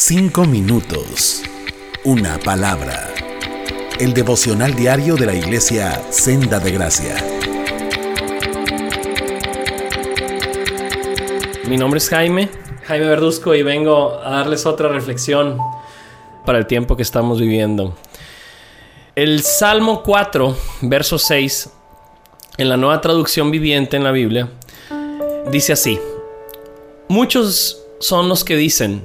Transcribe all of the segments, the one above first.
Cinco minutos. Una palabra. El devocional diario de la iglesia Senda de Gracia. Mi nombre es Jaime, Jaime Verduzco, y vengo a darles otra reflexión para el tiempo que estamos viviendo. El Salmo 4, verso 6, en la nueva traducción viviente en la Biblia, dice así, muchos son los que dicen,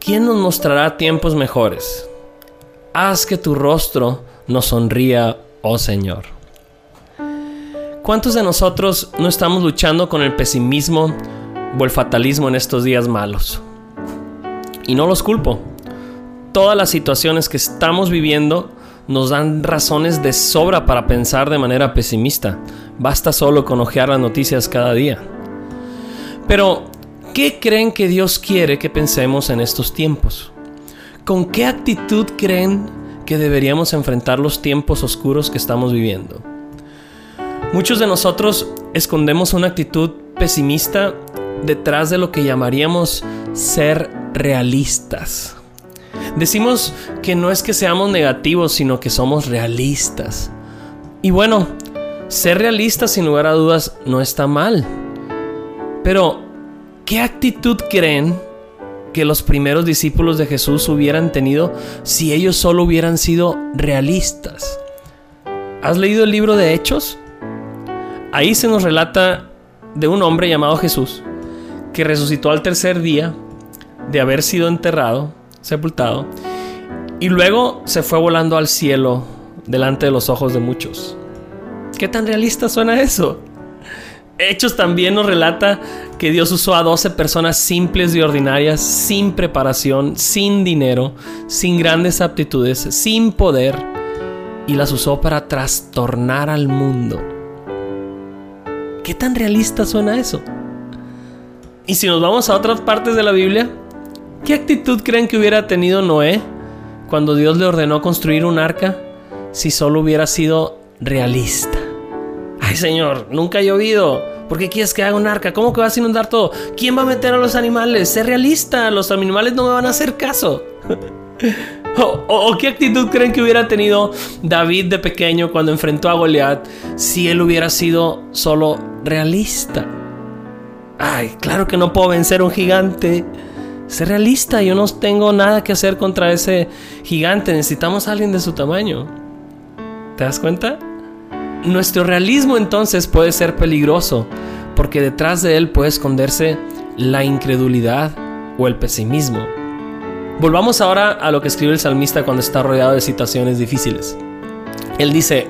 ¿quién nos mostrará tiempos mejores? Haz que tu rostro nos sonría, oh Señor. ¿Cuántos de nosotros no estamos luchando con el pesimismo o el fatalismo en estos días malos? Y no los culpo. Todas las situaciones que estamos viviendo nos dan razones de sobra para pensar de manera pesimista. Basta solo con ojear las noticias cada día. Pero, ¿qué creen que Dios quiere que pensemos en estos tiempos? ¿Con qué actitud creen que deberíamos enfrentar los tiempos oscuros que estamos viviendo? Muchos de nosotros escondemos una actitud pesimista detrás de lo que llamaríamos ser realistas. Decimos que no es que seamos negativos, sino que somos realistas. Y bueno, ser realistas sin lugar a dudas no está mal. Pero, ¿qué actitud creen que los primeros discípulos de Jesús hubieran tenido si ellos solo hubieran sido realistas? ¿Has leído el libro de Hechos? Ahí se nos relata de un hombre llamado Jesús que resucitó al tercer día de haber sido enterrado, sepultado, y luego se fue volando al cielo delante de los ojos de muchos. ¿Qué tan realista suena eso? Hechos también nos relata que Dios usó a 12 personas simples y ordinarias, sin preparación, sin dinero, sin grandes aptitudes, sin poder, y las usó para trastornar al mundo. ¿Qué tan realista suena eso? Y si nos vamos a otras partes de la Biblia, ¿qué actitud creen que hubiera tenido Noé cuando Dios le ordenó construir un arca si solo hubiera sido realista? Ay Señor, nunca ha llovido. ¿Por qué quieres que haga un arca? ¿Cómo que vas a inundar todo? ¿Quién va a meter a los animales? Sé realista, los animales no me van a hacer caso. o, qué actitud creen que hubiera tenido David de pequeño cuando enfrentó a Goliat si él hubiera sido solo realista? Ay, claro que no puedo vencer a un gigante. Sé realista, yo no tengo nada que hacer contra ese gigante. Necesitamos a alguien de su tamaño. ¿Te das cuenta? Nuestro realismo entonces puede ser peligroso porque detrás de él puede esconderse la incredulidad o el pesimismo. Volvamos ahora a lo que escribe el salmista cuando está rodeado de situaciones difíciles. Él dice,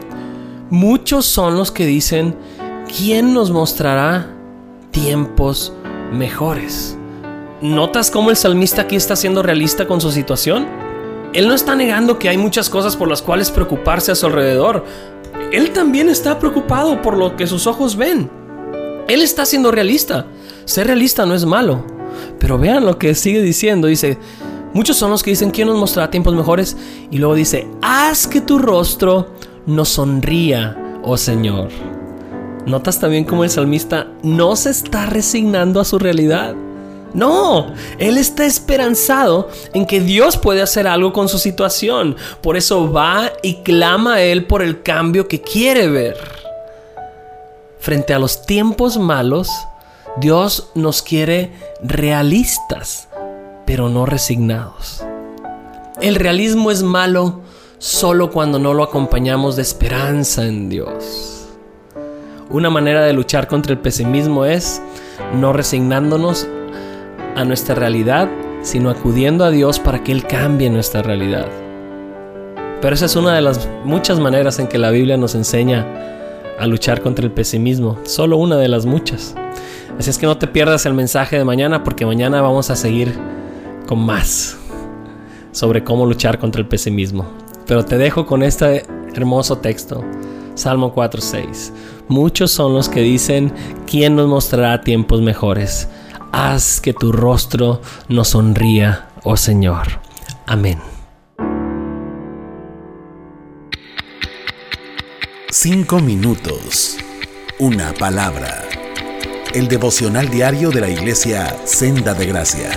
muchos son los que dicen, ¿quién nos mostrará tiempos mejores? ¿Notas cómo el salmista aquí está siendo realista con su situación? Él no está negando que hay muchas cosas por las cuales preocuparse a su alrededor. Él también está preocupado por lo que sus ojos ven. Él está siendo realista. Ser realista no es malo. Pero vean lo que sigue diciendo. Dice, muchos son los que dicen, ¿quién nos mostrará tiempos mejores? Y luego dice, haz que tu rostro nos sonría, oh Señor. ¿Notas también cómo el salmista no se está resignando a su realidad? No, él está esperanzado en que Dios puede hacer algo con su situación. Por eso va y clama a Él por el cambio que quiere ver. Frente a los tiempos malos, Dios nos quiere realistas, pero no resignados. El realismo es malo solo cuando no lo acompañamos de esperanza en Dios. Una manera de luchar contra el pesimismo es no resignándonos a nuestra realidad, sino acudiendo a Dios para que Él cambie nuestra realidad. Pero esa es una de las muchas maneras en que la Biblia nos enseña a luchar contra el pesimismo, solo una de las muchas. Así es que no te pierdas el mensaje de mañana porque mañana vamos a seguir con más sobre cómo luchar contra el pesimismo. Pero te dejo con este hermoso texto, Salmo 4:6. Muchos son los que dicen, ¿quién nos mostrará tiempos mejores? Haz que tu rostro nos sonría, oh Señor. Amén. Cinco minutos. Una palabra. El devocional diario de la iglesia Senda de Gracia.